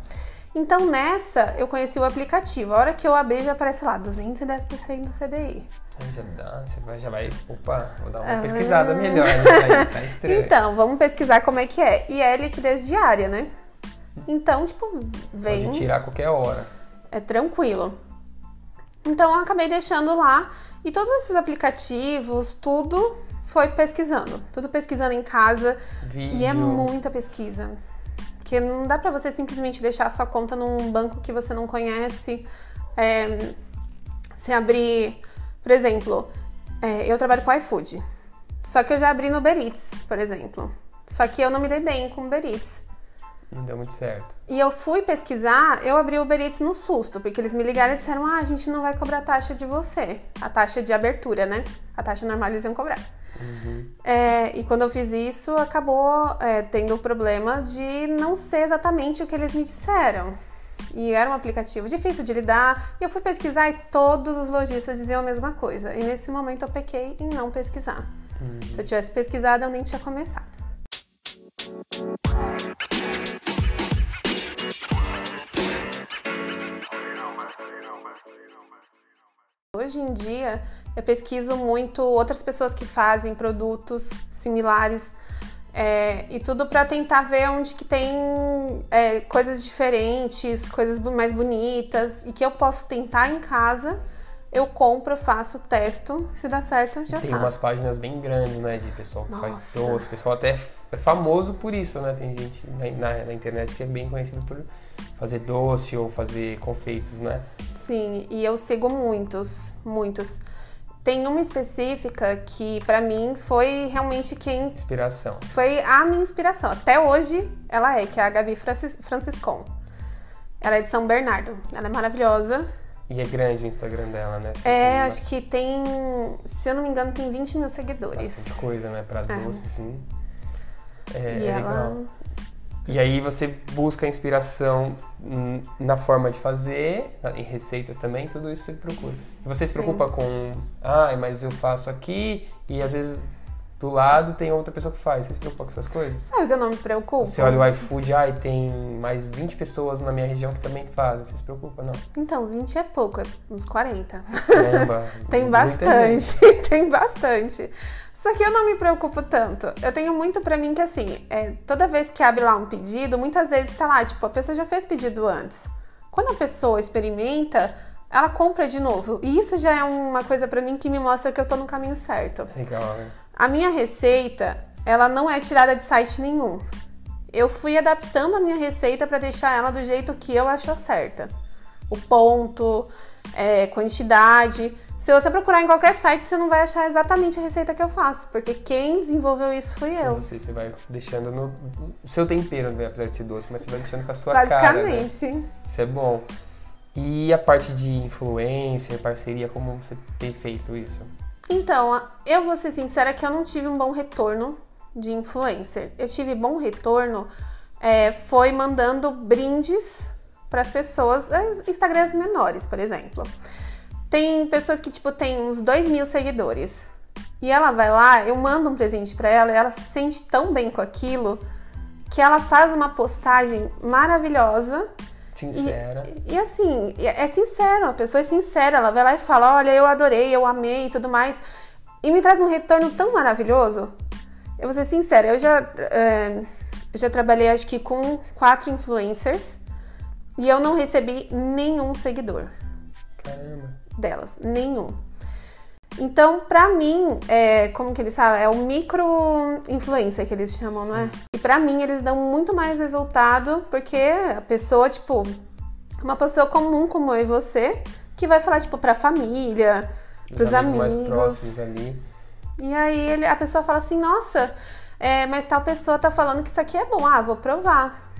Então, nessa, eu conheci o aplicativo. A hora que eu abri, já aparece lá, 210% do CDI. Já dá, você vai, já vai, opa, vou dar uma Ah. pesquisada melhor nisso aí, tá estranho. Então, vamos pesquisar como é que é. E é liquidez diária, né? Então, tipo, vem... Pode tirar a qualquer hora. É tranquilo. Então eu acabei deixando lá e todos esses aplicativos, tudo foi pesquisando, tudo pesquisando em casa Vídeo. e é muita pesquisa. Porque não dá pra você simplesmente deixar a sua conta num banco que você não conhece. É, se abrir, por exemplo, é, eu trabalho com iFood. Só que eu já abri no Uber Eats, por exemplo. Só que eu não me dei bem com o Uber Eats. Não deu muito certo. E eu fui pesquisar, eu abri o Uber Eats no susto, porque eles me ligaram e disseram: ah, a gente não vai cobrar taxa de você. A taxa de abertura, né? A taxa normal eles iam cobrar. Uhum. É, e quando eu fiz isso, acabou é, tendo o problema de não ser exatamente o que eles me disseram. E era um aplicativo difícil de lidar. E eu fui pesquisar e todos os lojistas diziam a mesma coisa. E nesse momento eu pequei em não pesquisar. Uhum. Se eu tivesse pesquisado, eu nem tinha começado. Hoje em dia, eu pesquiso muito outras pessoas que fazem produtos similares é, e tudo para tentar ver onde que tem é, coisas diferentes, coisas mais bonitas e que eu posso tentar em casa. Eu compro, faço, testo, se dá certo, já Tem tá. umas páginas bem grandes, né? De pessoal que faz Nossa. doce. O pessoal até é famoso por isso, né? Tem gente na, na- na internet que é bem conhecido por fazer doce ou fazer confeitos, né? Sim, e eu sigo muitos, muitos. Tem uma específica que pra mim foi realmente quem Inspiração. foi a minha inspiração. Até hoje ela é, que é a Gabi Francis, Franciscon. Ela é de São Bernardo. Ela é maravilhosa. E é grande o Instagram dela, né? É, acho que tem, se eu não me engano, tem 20 mil bastante seguidores. coisa, né? Pra doce, assim. É, e é ela. legal. E aí você busca inspiração na forma de fazer, em receitas também, tudo isso você procura. E você se Sim. preocupa com, ah, mas eu faço aqui e às vezes do lado tem outra pessoa que faz. Você se preocupa com essas coisas? Sabe o que eu não me preocupo? Você olha o iFood, e tem mais 20 pessoas na minha região que também fazem. Você se preocupa, não? Então, 20 é pouco, é uns 40. Caramba, Tem bastante, tem bastante. Só que eu não me preocupo tanto. Eu tenho muito pra mim que assim, é, toda vez que abre lá um pedido, muitas vezes tá lá, tipo, a pessoa já fez pedido antes. Quando a pessoa experimenta, ela compra de novo. E isso já é uma coisa pra mim que me mostra que eu tô no caminho certo. Legal, né? A minha receita, ela não é tirada de site nenhum. Eu fui adaptando a minha receita pra deixar ela do jeito que eu acho certa. O ponto, é, quantidade. Se você procurar em qualquer site, você não vai achar exatamente a receita que eu faço, porque quem desenvolveu isso fui eu. Você, você vai deixando no, seu tempero, né? apesar de ser doce, mas você vai deixando com a sua cara, né? Basicamente. Isso é bom. E a parte de influência, parceria, como você tem feito isso? Então, eu vou ser sincera que eu não tive um bom retorno de influencer. Eu tive bom retorno é, foi mandando brindes para as pessoas, as Instagrams menores, por exemplo. Tem pessoas que, tipo, tem uns 2 mil seguidores. E ela vai lá, eu mando um presente para ela e ela se sente tão bem com aquilo que ela faz uma postagem maravilhosa Sincera. e assim, é sincero, a pessoa é sincera, ela vai lá e fala, olha, eu adorei, eu amei e tudo mais. E me traz um retorno tão maravilhoso. Eu vou ser sincera, eu já, é, eu já trabalhei acho que com quatro influencers e eu não recebi nenhum seguidor Caramba. Delas, nenhum. Então, pra mim, é, como que eles falam? É o micro influencer que eles chamam, não é? E pra mim, eles dão muito mais resultado porque a pessoa, tipo, uma pessoa comum como eu e você, que vai falar, tipo, pra família, Os pros amigos. ali. E aí ele- a pessoa fala assim, nossa, é, mas tal pessoa tá falando que isso aqui é bom, ah, vou provar.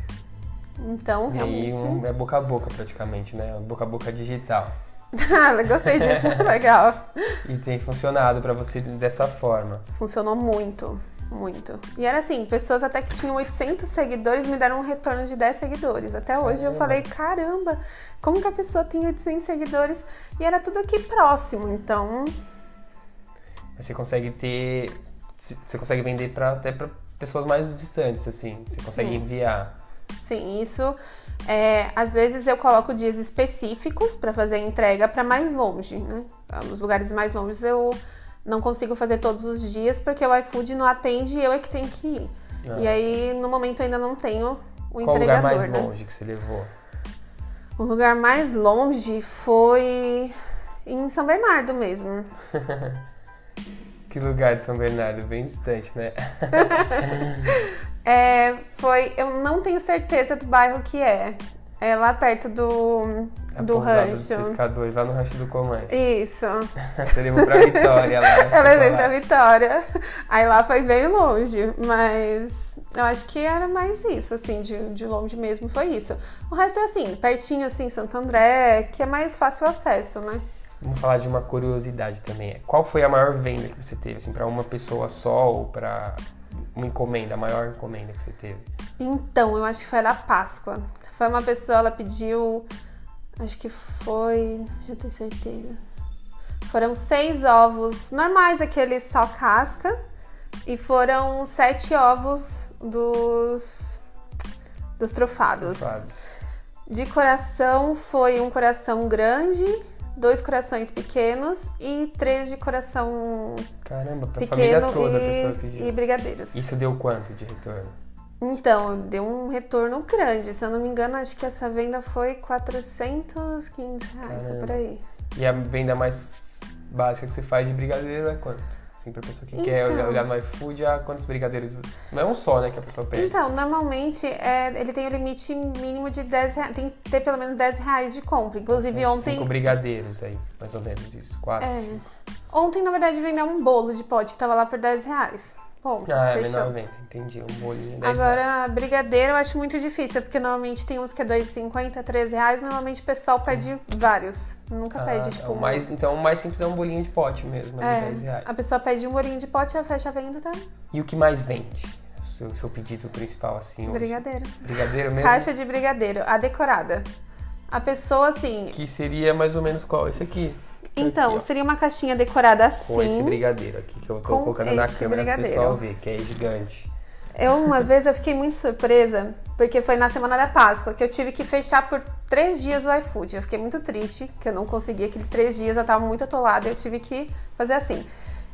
Então, E realmente. um, é boca a boca praticamente, né? Boca a boca digital. Gostei disso, legal. E tem funcionado pra você dessa forma. Funcionou muito, muito. E era assim, pessoas até que tinham 800 seguidores me deram um retorno de 10 seguidores. Até hoje eu Caramba. falei, caramba, como que a pessoa tem 800 seguidores? E era tudo aqui próximo, então... Você consegue ter. Você consegue vender pra, até pra pessoas mais distantes, assim. Você consegue Sim. enviar. Sim, isso... é, às vezes eu coloco dias específicos para fazer a entrega para mais longe, né? Os lugares mais longe eu não consigo fazer todos os dias porque o iFood não atende e eu é que tenho que ir. Ah. E aí, no momento, eu ainda não tenho o Qual o entregador, lugar mais né? longe que você levou? O lugar mais longe foi. Em São Bernardo mesmo. que lugar de São Bernardo? Bem distante, né? é, foi. Eu não tenho certeza do bairro que é. É lá perto do, A do rancho. dos pescadores, lá no rancho do Comande. Isso. Você levou pra Vitória lá. Eu levei pra Vitória. Aí lá foi bem longe, mas eu acho que era mais isso, assim, de, de longe mesmo foi isso. O resto é assim, pertinho assim, Santo André, que é mais fácil acesso, né? Vamos falar de uma curiosidade também. Qual foi a maior venda que você teve, assim, pra uma pessoa só ou pra uma encomenda, a maior encomenda que você teve? Então, eu acho que foi da Páscoa. Foi uma pessoa, ela pediu. Acho que foi. Deixa eu ter certeza. Foram seis ovos normais, aqueles só casca. E foram sete ovos dos. dos trufados. Fábio? De coração foi um coração grande, dois corações pequenos e três de coração Caramba, pra família pequeno toda a pessoa e, pediu. e brigadeiros. Isso deu quanto de retorno? Então, deu um retorno grande. Se eu não me engano, acho que essa venda foi 400, 500 reais, por aí. E a venda mais básica que você faz de brigadeiro é quanto? Assim, pra pessoa que quer Então. olhar, olhar no iFood, ah, quantos brigadeiros? Não é um só, né, que a pessoa pede. Então, normalmente é, ele tem o limite mínimo de 10 reais. Tem que ter pelo menos 10 reais de compra. Inclusive, Uns ontem. Cinco brigadeiros aí, mais ou menos isso. Quatro, É. Ontem, na verdade, vendeu um bolo de pote que tava lá por 10 reais. Ponto, Ah, é fechou. menor venda, entendi. Um bolinho, 10 reais. Agora, brigadeiro eu acho muito difícil, porque normalmente tem uns que é 2,50, 13 reais. Normalmente o pessoal pede vários. Nunca Ah, pede, tá. tipo. o mais, então, o mais simples é um bolinho de pote mesmo, é, 10 É, reais. a pessoa pede um bolinho de pote, ela fecha a venda, tá? E o que mais vende? O seu, seu pedido principal, assim, hoje? Brigadeiro. Brigadeiro mesmo? Caixa de brigadeiro, a decorada. A pessoa, assim. Que seria mais ou menos qual? Esse aqui. Então, Aqui, seria uma caixinha decorada assim. Com esse brigadeiro aqui que eu tô colocando na câmera pro brigadeiro. pessoal ver, que é gigante. Eu, uma vez, eu fiquei muito surpresa, porque foi na semana da Páscoa, que eu tive que fechar por três dias o iFood. Eu fiquei muito triste, que eu não consegui aqueles três dias, eu tava muito atolada, eu tive que fazer assim.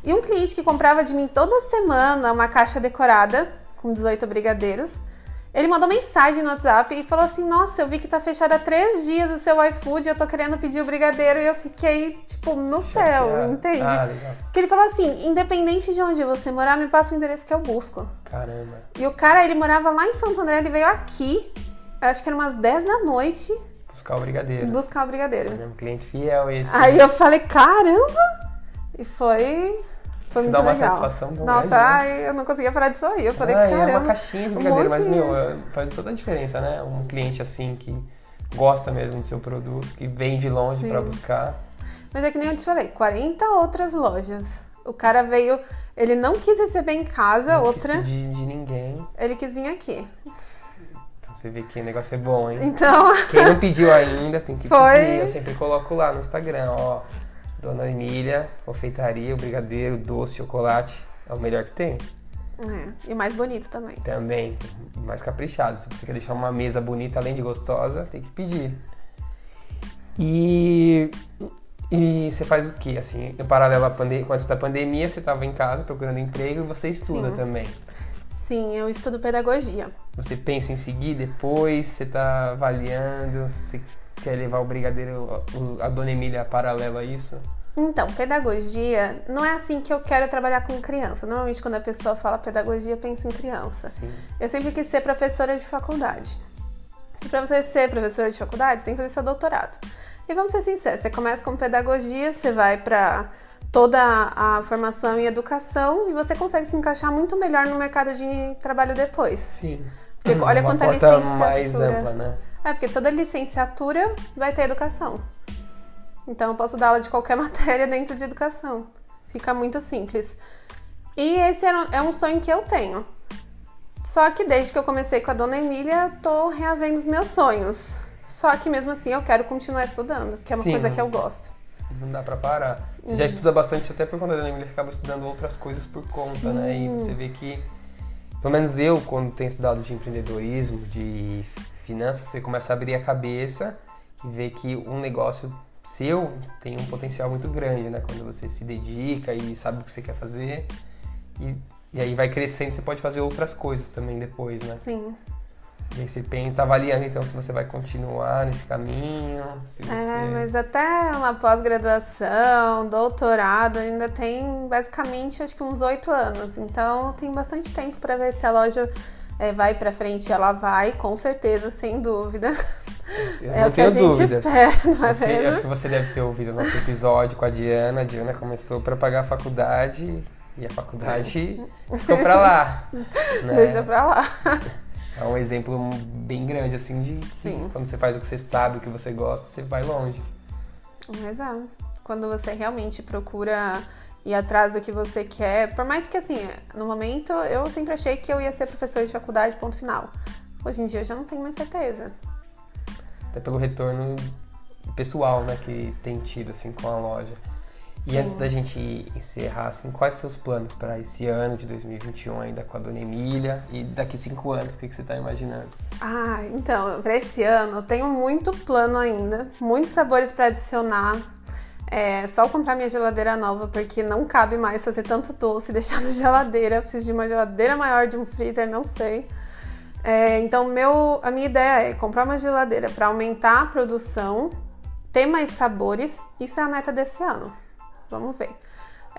E um cliente que comprava de mim toda semana uma caixa decorada, com 18 brigadeiros, ele mandou mensagem no WhatsApp e falou assim: Nossa, eu vi que tá fechado há três dias o seu iFood, eu tô querendo pedir o brigadeiro. E eu fiquei, tipo, no céu, Chateado. entende? Ah, legal. Porque ele falou assim: Independente de onde você morar, me passa o endereço que eu busco. Caramba. E o cara, ele morava lá em Santo André, ele veio aqui, eu acho que era umas 10 da noite, Buscar o brigadeiro. buscar o brigadeiro. É um cliente fiel esse. Aí eu falei, caramba! E foi. Foi Isso muito dá uma legal. satisfação tão Nossa, grande, né? ai, eu não conseguia parar de sorrir. Eu falei, ah, caramba. é uma caixinha de um brigadeiro, mas, meu, é- faz toda a diferença, né? Um cliente assim que gosta mesmo do seu produto, que vem de longe pra buscar. Mas é que nem eu te falei, 40 outras lojas. O cara veio, ele não quis receber em casa, Não quis outra, pedir de ninguém. ele quis vir aqui. Então você vê que o negócio é bom, hein? Então, Quem não pediu ainda tem que Foi. pedir. Eu sempre coloco lá no Instagram, ó. Dona Emília, confeitaria, o brigadeiro, doce, chocolate. É o melhor que tem. é, e mais bonito também. Também, mais caprichado. Se você quer deixar uma mesa bonita, além de gostosa, tem que pedir. E, e você faz o que? Assim, no paralelo à pandemia, com antes da pandemia, você estava em casa procurando emprego e você estuda Sim. também. Sim, eu estudo pedagogia. Você pensa em seguir depois, você está avaliando, você quer levar o brigadeiro, a Dona Emília paralelo a isso? Então, pedagogia não é assim que eu quero trabalhar com criança. Normalmente, quando a pessoa fala pedagogia, pensa em criança. Sim. Eu sempre quis ser professora de faculdade. E para você ser professora de faculdade, você tem que fazer seu doutorado. E vamos ser sinceros, você começa com pedagogia, você vai para toda a formação em educação e você consegue se encaixar muito melhor no mercado de trabalho depois. Sim. Porque olha Uma quanta porta licenciatura. mais ampla, né? É, porque toda licenciatura vai ter educação. Então eu posso dar aula de qualquer matéria dentro de educação. Fica muito simples. E esse é um sonho que eu tenho. Só que desde que eu comecei com a dona Emília, eu tô reavendo os meus sonhos. Só que mesmo assim eu quero continuar estudando, que é uma Sim. coisa que eu gosto. Não dá pra parar. Você Uhum. já estuda bastante, até por conta da Dona Emília, acaba estudando outras coisas por conta, né? E Sim. você vê que, pelo menos eu, quando tenho estudado de empreendedorismo, de finanças, você começa a abrir a cabeça e ver que um negócio seu tem um potencial muito grande, né? Quando você se dedica e sabe o que você quer fazer. E, e aí vai crescendo, você pode fazer outras coisas também depois, né? Sim. E aí você tá avaliando então se você vai continuar nesse caminho. Se você... É, mas até uma pós-graduação, doutorado, ainda tem basicamente acho que uns oito anos. Então tem bastante tempo para ver se a loja é, vai para frente. Ela vai, com certeza, sem dúvida. Eu é não o que a tenho gente dúvidas. espera, não é Você- mesmo? acho que você deve ter ouvido o nosso episódio com a Diana. A Diana começou para pagar a faculdade e a faculdade ficou para lá. né? Deixa pra lá. É um exemplo bem grande, assim, de Sim. quando você faz o que você sabe, o que você gosta, você vai longe. Mas é, quando você realmente procura ir atrás do que você quer, por mais que assim, no momento eu sempre achei que eu ia ser professor de faculdade, ponto final. Hoje em dia eu já não tenho mais certeza. Até pelo retorno pessoal, né, que tem tido, assim, com a loja. E Sim. antes da gente encerrar, assim, quais seus planos para esse ano de 2021 ainda com a Dona Emília? E daqui cinco anos, o que, que você está imaginando? Ah, então, pra esse ano eu tenho muito plano ainda, muitos sabores pra adicionar. É só comprar minha geladeira nova, porque não cabe mais fazer tanto doce e deixar na geladeira. Eu preciso de uma geladeira maior, de um freezer, não sei. É, então, meu, a minha ideia é comprar uma geladeira para aumentar a produção, ter mais sabores. Isso é a meta desse ano. Vamos ver.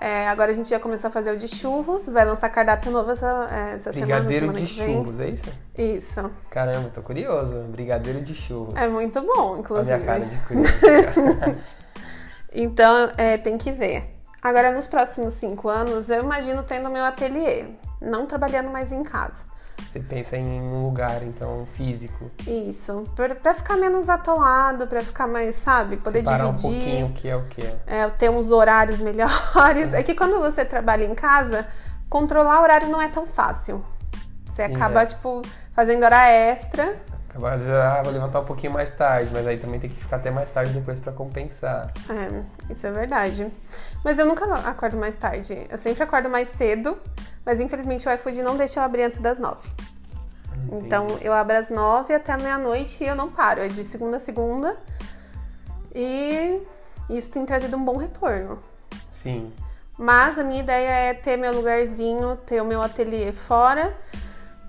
É, agora a gente já começou a fazer o de churros, vai lançar cardápio novo essa, é, essa semana, Brigadeiro semana de que vem. churros, é isso? Isso. Caramba, tô curioso. Brigadeiro de churros. É muito bom, Olha a inclusive. cara de curioso. Então, é, tem que ver. Agora, nos próximos cinco anos, eu imagino tendo meu ateliê, não trabalhando mais em casa. Você pensa em um lugar, então, físico. Isso, pra, ficar menos atolado, pra ficar mais, sabe, poder Separar um dividir, pouquinho o que é o que é. é, ter uns horários melhores. É que quando você trabalha em casa, controlar o horário não é tão fácil. Você Sim, acaba, é. tipo, fazendo hora extra. De ah, vou levantar um pouquinho mais tarde, mas aí também tem que ficar até mais tarde depois pra compensar. É, isso é verdade. Mas eu nunca acordo mais tarde. Eu sempre acordo mais cedo, mas infelizmente o iFood não deixa eu abrir antes das nove. Entendi. Então eu abro às nove até meia-noite e eu não paro. É de segunda a segunda. E isso tem trazido um bom retorno. Sim. Mas a minha ideia é ter meu lugarzinho, ter o meu ateliê fora.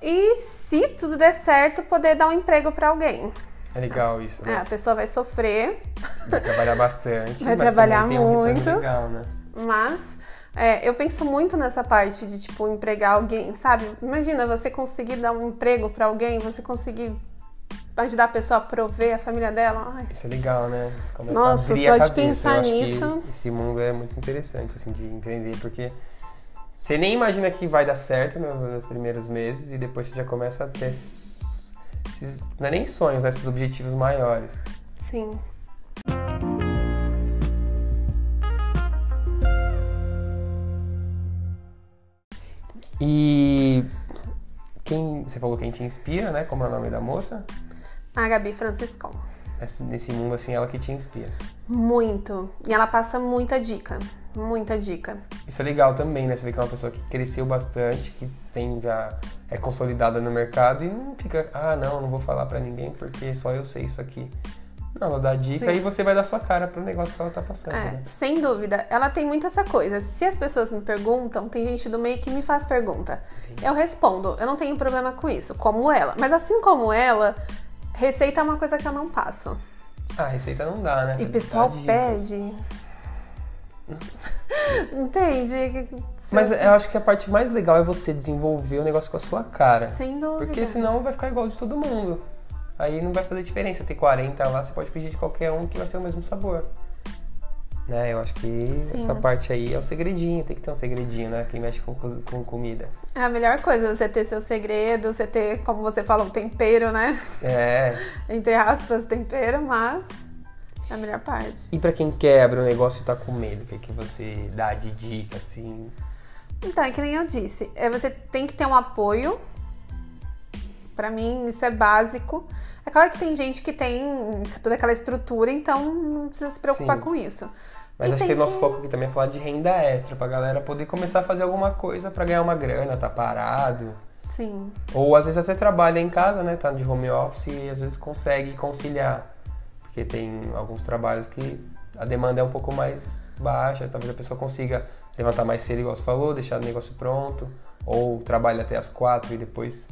E se tudo der certo, poder dar um emprego pra alguém. É legal isso, É, né? a pessoa vai sofrer, Vai trabalhar bastante. Vai trabalhar tem um muito. legal, né? Mas é, eu penso muito nessa parte de, tipo, empregar alguém, sabe? Imagina você conseguir dar um emprego pra alguém, você conseguir ajudar a pessoa a prover a família dela. Ai, Isso é legal, né? Começa Nossa, só de cabeça. pensar nisso. Esse mundo é muito interessante, assim, de empreender, porque você nem imagina que vai dar certo no- nos primeiros meses e depois você já começa a ter esses, esses- não é nem sonhos, né? Esses objetivos maiores. sim. E quem você falou quem te inspira, né? Como é o nome da moça? A Gabi Franciscon. Nesse, mundo assim, ela que te inspira. Muito. E ela passa muita dica. Muita dica. Isso é legal também, né? Você vê que é uma pessoa que cresceu bastante, que tem já é consolidada no mercado e não fica, ah, não, não vou falar pra ninguém porque só eu sei isso aqui. Não, ela dá dica Sim. e você vai dar sua cara pro negócio que ela tá passando, É, né? sem dúvida. Ela tem muito essa coisa. Se as pessoas me perguntam, tem gente do meio que me faz pergunta. Eu respondo. Eu não tenho problema com isso, como ela. Mas assim como ela, receita é uma coisa que eu não passo. Ah, receita não dá, né? E o pessoal pede. Entende? Mas eu- eu acho que a parte mais legal é você desenvolver o negócio com a sua cara. Sem dúvida. Porque senão vai ficar igual de todo mundo. Aí não vai fazer diferença. Ter 40 lá, você pode pedir de qualquer um que vai ser o mesmo sabor. Né? Eu acho que Sim. essa parte aí é o segredinho. Tem que ter um segredinho, né? Quem mexe com, co- com comida. É a melhor coisa você ter seu segredo, você ter, como você falou, um tempero, né? É. Entre aspas, tempero, mas é a melhor parte. E pra quem quebra o negócio e tá com medo, o que, que você dá de dica, assim? Então, é que nem eu disse, é, você tem que ter um apoio. Pra mim, isso é básico. É claro que tem gente que tem toda aquela estrutura, então não precisa se preocupar Sim. com isso. Mas E acho que o nosso foco aqui também é falar de renda extra, pra galera poder começar a fazer alguma coisa pra ganhar uma grana, tá parado. Sim, Ou às vezes até trabalha em casa, né? Tá de home office e às vezes consegue conciliar. Porque tem alguns trabalhos que a demanda é um pouco mais baixa, talvez a pessoa consiga levantar mais cedo, igual você falou, deixar o negócio pronto, ou trabalha até as quatro e depois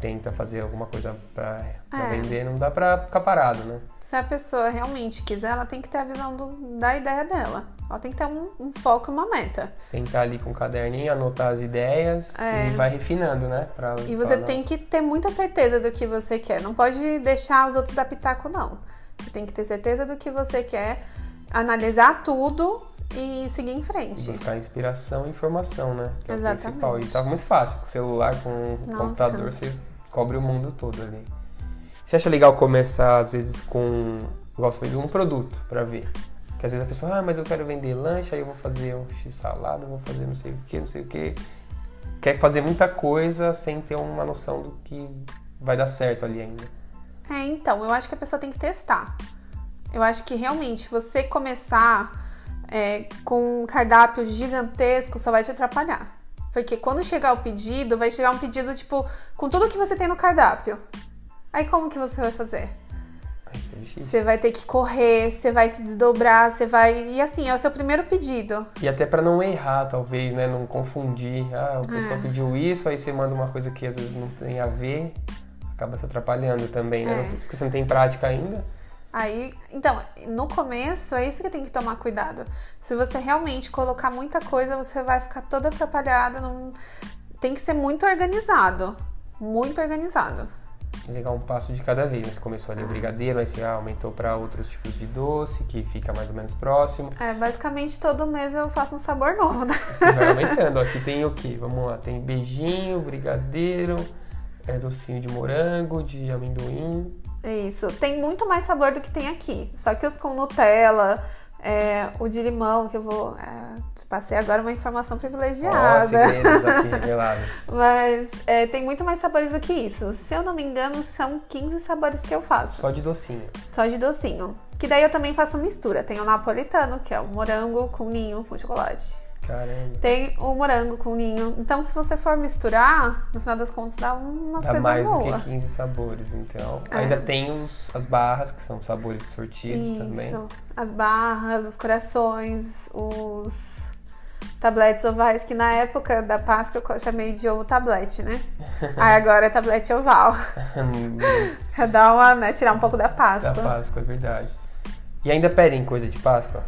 tenta fazer alguma coisa pra, pra É. vender, não dá pra ficar parado, né? Se a pessoa realmente quiser, ela tem que ter a visão do- da ideia dela. Ela tem que ter um, um foco e uma meta. Sentar ali com o caderninho, anotar as ideias É. e vai refinando, né? Pra, E você pra- tem que ter muita certeza do que você quer. Não pode deixar os outros dar pitaco, não. Você tem que ter certeza do que você quer, analisar tudo e seguir em frente. Buscar inspiração e informação, né? Que é o Exatamente. principal. E tá muito fácil. Com o celular, com o Nossa. computador, você cobre o mundo todo ali. Você acha legal começar, às vezes, com, igual você fez, um produto pra ver? Que às vezes a pessoa, ah, mas eu quero vender lanche, aí eu vou fazer um x-salada, vou fazer não sei o que, não sei o que. Quer fazer muita coisa sem ter uma noção do que vai dar certo ali ainda. É, então, eu acho que a pessoa tem que testar. Eu acho que realmente você começar é, com um cardápio gigantesco só vai te atrapalhar. Porque quando chegar o pedido, vai chegar um pedido, tipo, com tudo que você tem no cardápio. Aí como que você vai fazer? Você vai ter que correr, você vai se desdobrar, você vai. E assim, é o seu primeiro pedido. E até pra não errar, talvez, né? Não confundir. Ah, o pessoal É. pediu isso, aí você manda uma coisa que às vezes não tem a ver, acaba se atrapalhando também, né? É. Porque você não tem prática ainda. Aí, então, no começo é isso que tem que tomar cuidado. Se você realmente colocar muita coisa, você vai ficar todo atrapalhado. Não... Tem que ser muito organizado. Muito organizado. Legal um passo de cada vez. né? Você começou ali o brigadeiro, aí você aumentou pra outros tipos de doce, que fica mais ou menos próximo. É, basicamente todo mês eu faço um sabor novo, né? Você vai aumentando. Aqui tem o que? Vamos lá. Tem beijinho, brigadeiro, é, docinho de morango, de amendoim. Isso. Tem muito mais sabor do que tem aqui. Só que os com Nutella, é, o de limão, que eu vou. é, passei agora uma informação privilegiada. revelados. Mas é, tem muito mais sabores do que isso. Se eu não me engano, são 15 sabores que eu faço. Só de docinho. Só de docinho. Que daí eu também faço mistura. Tem o napolitano, que é o morango com ninho com chocolate. Caramba. Tem o morango com ninho. Então, se você for misturar, no final das contas dá umas Dá coisas mais do boas. que 15 sabores, então. É. Ainda tem os, as barras, que são sabores sortidos também. Isso. As barras, os corações, os tabletes ovais, que na época da Páscoa eu chamei de ovo tablete, né? Aí agora é tablete oval. pra dar uma, né, tirar um pouco da da Páscoa. Páscoa, é verdade. E ainda pedem coisa de Páscoa?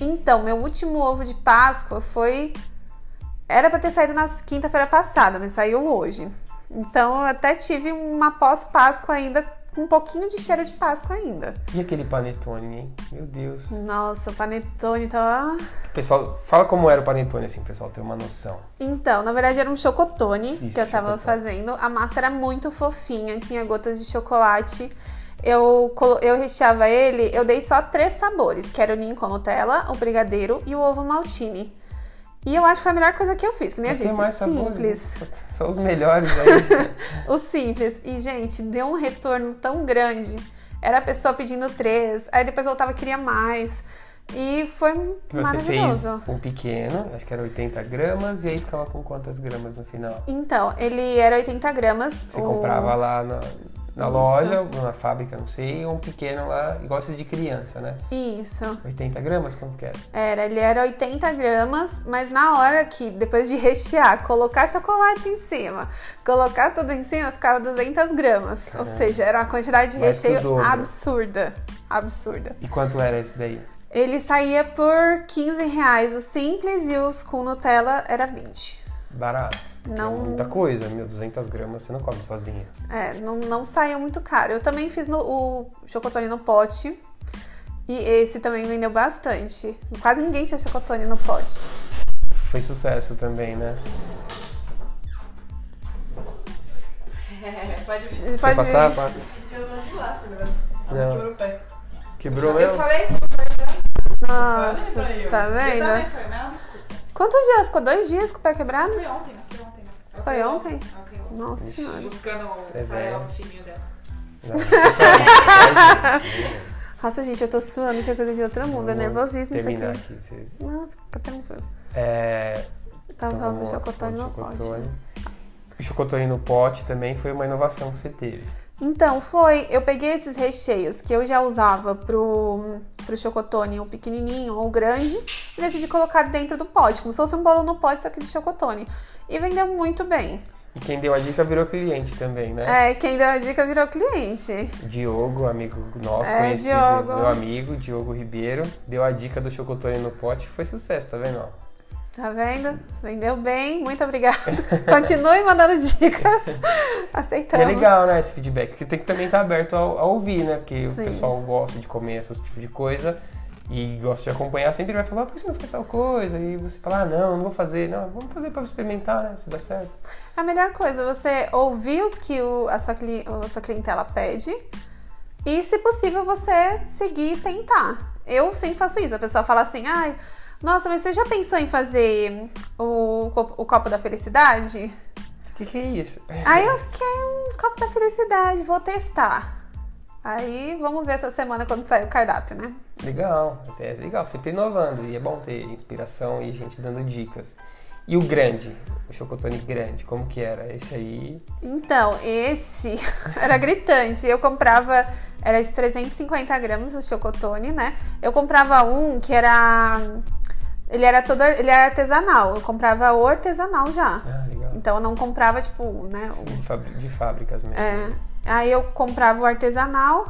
Então, meu último ovo de Páscoa foi. Era pra ter saído na quinta-feira passada, mas saiu hoje. Então, eu até tive uma pós-Páscoa ainda, com um pouquinho de cheiro de Páscoa ainda. E aquele panetone, hein? Meu Deus. Nossa, o panetone tá. O pessoal, fala como era o panetone, assim, pessoal ter uma noção. Então, na verdade era um chocotone Isso, que eu tava chocotone. fazendo. A massa era muito fofinha, tinha gotas de chocolate. Eu, eu recheava ele, eu dei só três sabores, que era o ninho com Nutella, o brigadeiro e o ovo maltine. E eu acho que foi a melhor coisa que eu fiz, que nem eu Tem disse, mais sabores, simples. né? São os melhores aí. O simples. E, gente, deu um retorno tão grande. Era a pessoa pedindo três, aí depois voltava e queria mais. E foi Você maravilhoso. fez com pequeno, acho que era 80 gramas, e aí ficava com quantas gramas no final? Então, ele era 80 gramas. Você o- comprava lá na, na loja, ou na fábrica, não sei, um pequeno lá, igual esses de criança, né? Isso. 80 gramas, quanto que era? Era, ele era 80 gramas, mas na hora que, depois de rechear, colocar chocolate em cima, colocar tudo em cima, ficava 200 gramas. Ou Caramba. seja, era uma quantidade de Mais recheio absurda. Absurda. E quanto era esse daí? Ele saía por 15 reais o simples e os com Nutella era 20. Barato. Não- É muita coisa, meu, 200 gramas você não come sozinha. É, não, não saiu muito caro. Eu também fiz no- o chocotone no pote. E esse também vendeu bastante. Quase ninguém tinha chocotone no pote. Foi sucesso também, né? É, pode vir. Pode passar? vir. Passa. Eu tô de lá. Não. Quebrou o pé. Quebrou Eu mesmo? falei, Nossa, eu. tá Eu vendo? Quantos dias? Ficou dois dias com o pé quebrado? Foi ontem, né? Foi ontem. né? Foi ontem? Foi ontem. Nossa Ixi. senhora. Buscando É o farelo fininho dela. Nossa, gente, eu tô suando, que é coisa de outro mundo. É Vamos nervosismo isso terminar aqui. aqui. vocês- Não, fica tranquilo. É, Tava então, falando do chocotone no pote. chocotone. O chocotone no pote também foi uma inovação que você teve. Então, foi. Eu peguei esses recheios que eu já usava pro, pro chocotone, o pequenininho ou o grande, e decidi colocar dentro do pote, como se fosse um bolo no pote, só que de chocotone. E vendeu muito bem. E quem deu a dica virou cliente também, né? É, quem deu a dica virou cliente. Diogo, amigo nosso, É, conhecido, Diogo. meu amigo, Diogo Ribeiro, deu a dica do chocotone no pote, foi sucesso, tá vendo? Tá vendo? Vendeu bem, muito obrigada. Continue mandando dicas. E Aceitamos. é legal, né, esse feedback, porque tem que também estar aberto a, a ouvir, né? Porque Sim. o pessoal gosta de comer esse tipo de coisa e gosta de acompanhar, sempre vai falar, por que você não faz tal coisa? E você fala, ah, não, não vou fazer. Não, vamos fazer pra experimentar, né? Se dá certo. A melhor coisa, você ouvir o que o- a, sua, a sua clientela pede e, se possível, você seguir e tentar. Eu sempre faço isso. A pessoa fala assim, ai, nossa, mas você já pensou em fazer o, o copo da felicidade? O que, que é isso? Aí eu fiquei, um copo da felicidade, vou testar. Aí vamos ver essa semana quando sair o cardápio, né? Legal, é legal, sempre inovando. E é bom ter inspiração e gente dando dicas. E o grande, o chocotone grande, como que era? Esse aí. Então, esse era gritante. Eu comprava, era de 350 gramas o chocotone, né? Eu comprava um que era. Ele era todo. Ele era artesanal. Eu comprava o artesanal já. Ah, legal. Então eu não comprava, tipo, né? o- De, fabri- de fábricas mesmo. é, aí eu comprava o artesanal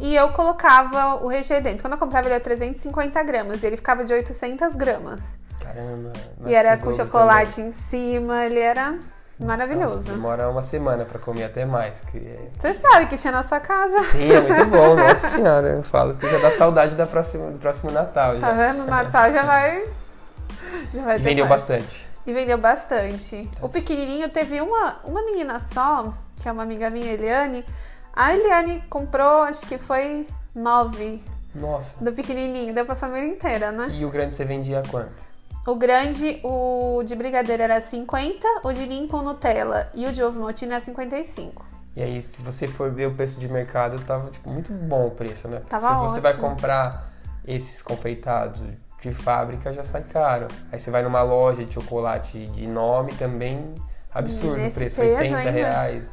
e eu colocava o recheio dentro. Quando eu comprava, ele era 350 gramas e ele ficava de 800 gramas. Caramba. E era com chocolate em cima, ele era também. maravilhoso. Nossa, demora uma semana pra comer até mais. Que é... Você sabe que tinha na sua casa. Sim, é muito bom, nossa senhora. Eu falo que já dá saudade da próxima, do próximo Natal. Tá Já. vendo? O Natal já vai. Já vai E ter vendeu mais. bastante. E vendeu bastante. O pequenininho teve uma, uma menina só, que é uma amiga minha, Eliane. A Eliane comprou, acho que foi nove Nossa. do pequenininho. Deu pra família inteira, né? E o grande você vendia quanto? O grande, o de brigadeiro era 50, o de com Nutella e o de ovo maltine era 55. E aí, se você for ver o preço de mercado, tava tipo, muito bom o preço, né? Tava se você vai ótimo. comprar esses confeitados de fábrica, já sai caro. Aí você vai numa loja de chocolate de nome também, absurdo o preço. peso 80 ainda. reais,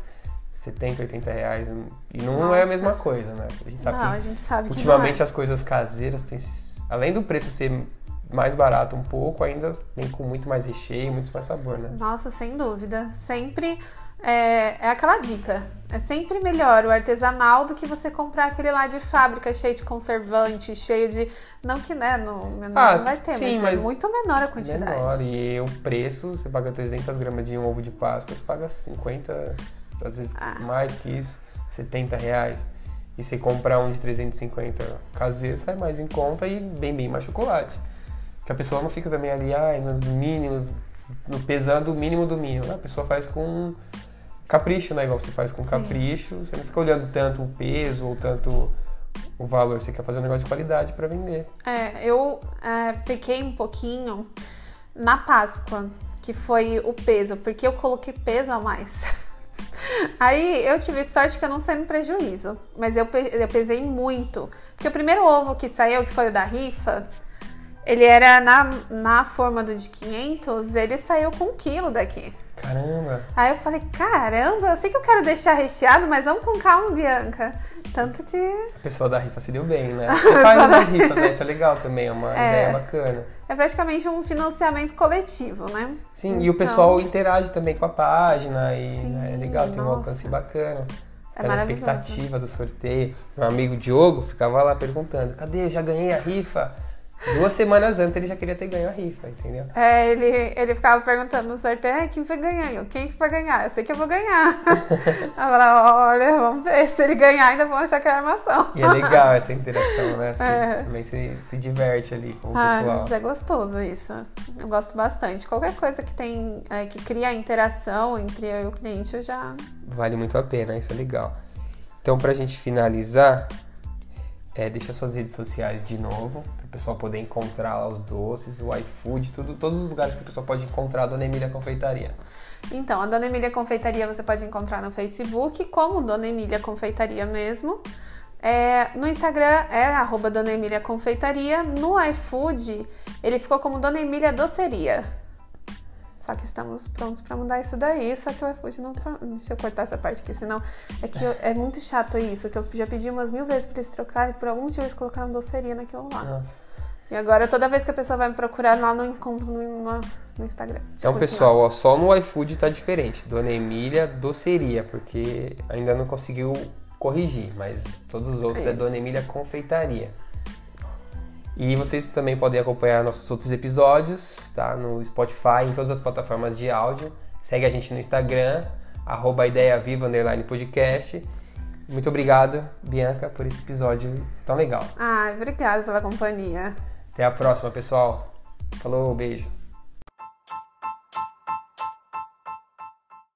70, 80 reais. E não Nossa. é a mesma coisa, né? A gente sabe Não, que a gente sabe ultimamente não as coisas caseiras têm, além do preço ser mais barato um pouco, ainda vem com muito mais recheio, muito mais sabor, né? é. Nossa, sem dúvida. Sempre é, é aquela dica. É sempre melhor o artesanal do que você comprar aquele lá de fábrica cheio de conservante, cheio de. Não que, né? Não, não Ah, vai ter, sim, mas, é mas muito menor a quantidade. Menor. E o preço, você paga 300 gramas de um ovo de Páscoa, você paga 50, às vezes Ah. mais que isso, 70 reais. E você comprar um de 350 caseiro, sai mais em conta e bem, bem mais chocolate. Porque a pessoa não fica também ali, ai, nos mínimos, no pesando o mínimo do mínimo. A pessoa faz com capricho, né? Igual você faz com Sim. capricho, você não fica olhando tanto o peso ou tanto o valor, você quer fazer um negócio de qualidade para vender. É, eu é, pequei um pouquinho na Páscoa, que foi o peso, porque eu coloquei peso a mais. Aí eu tive sorte que eu não saí no prejuízo, mas eu, eu pesei muito. Porque o primeiro ovo que saiu, que foi o da rifa, ele era na, na forma do de 500, ele saiu com um quilo daqui. Caramba! Aí eu falei, caramba, eu sei que eu quero deixar recheado, mas vamos com calma, Bianca. Tanto que A pessoa da rifa se deu bem, né? Você faz umas rifas, né? Isso é legal também, é uma É. ideia bacana. é praticamente um financiamento coletivo, né? Sim, e o Então- pessoal interage também com a página e Sim, né, é legal, tem um nossa. alcance bacana. É expectativa do sorteio. Meu amigo Diogo ficava lá perguntando, cadê? Eu já ganhei a rifa. Duas semanas antes ele já queria ter ganho a rifa, entendeu? É, ele, ele ficava perguntando no sorteio, "Ah, quem foi ganhar? Eu, Quem que vai ganhar? Eu sei que eu vou ganhar. eu falava, olha, vamos ver, se ele ganhar ainda vão achar que é armação. E é legal essa interação, né? Você É. também se, se diverte ali com o Ah, pessoal. mas é gostoso isso. Eu gosto bastante. Qualquer coisa que tem, é, que cria interação entre eu e o cliente, eu já... Vale muito a pena, isso é legal. Então, pra gente finalizar, é, deixa suas redes sociais de novo, pessoal poder encontrar lá os doces, o iFood, tudo, todos os lugares que o pessoal pode encontrar a Dona Emília Confeitaria. Então, a Dona Emília Confeitaria você pode encontrar no Facebook, como Dona Emília Confeitaria mesmo. É, no Instagram é arroba Dona Emília Confeitaria. No iFood, ele ficou como Dona Emília Doceria. Só que estamos prontos para mudar isso daí, só que o iFood não... Deixa eu cortar essa parte aqui, senão... É que eu- é muito chato isso, que eu já pedi umas mil vezes para eles trocarem, por algum motivo eles colocaram doceria naquilo lá. Nossa. E agora toda vez que a pessoa vai me procurar lá no encontro no, no- Instagram. Então, Tipo, pessoal, ó, só no iFood tá diferente. Dona Emília Doceria, porque ainda não conseguiu corrigir, mas todos os outros é Isso. Dona Emília Confeitaria. E vocês também podem acompanhar nossos outros episódios, tá? No Spotify, em todas as plataformas de áudio. Segue a gente no Instagram, arroba Ideia Viva, underline podcast. Muito obrigado, Bianca, por esse episódio tão legal. Ah, obrigada pela companhia. Até a próxima, pessoal. Falou, beijo.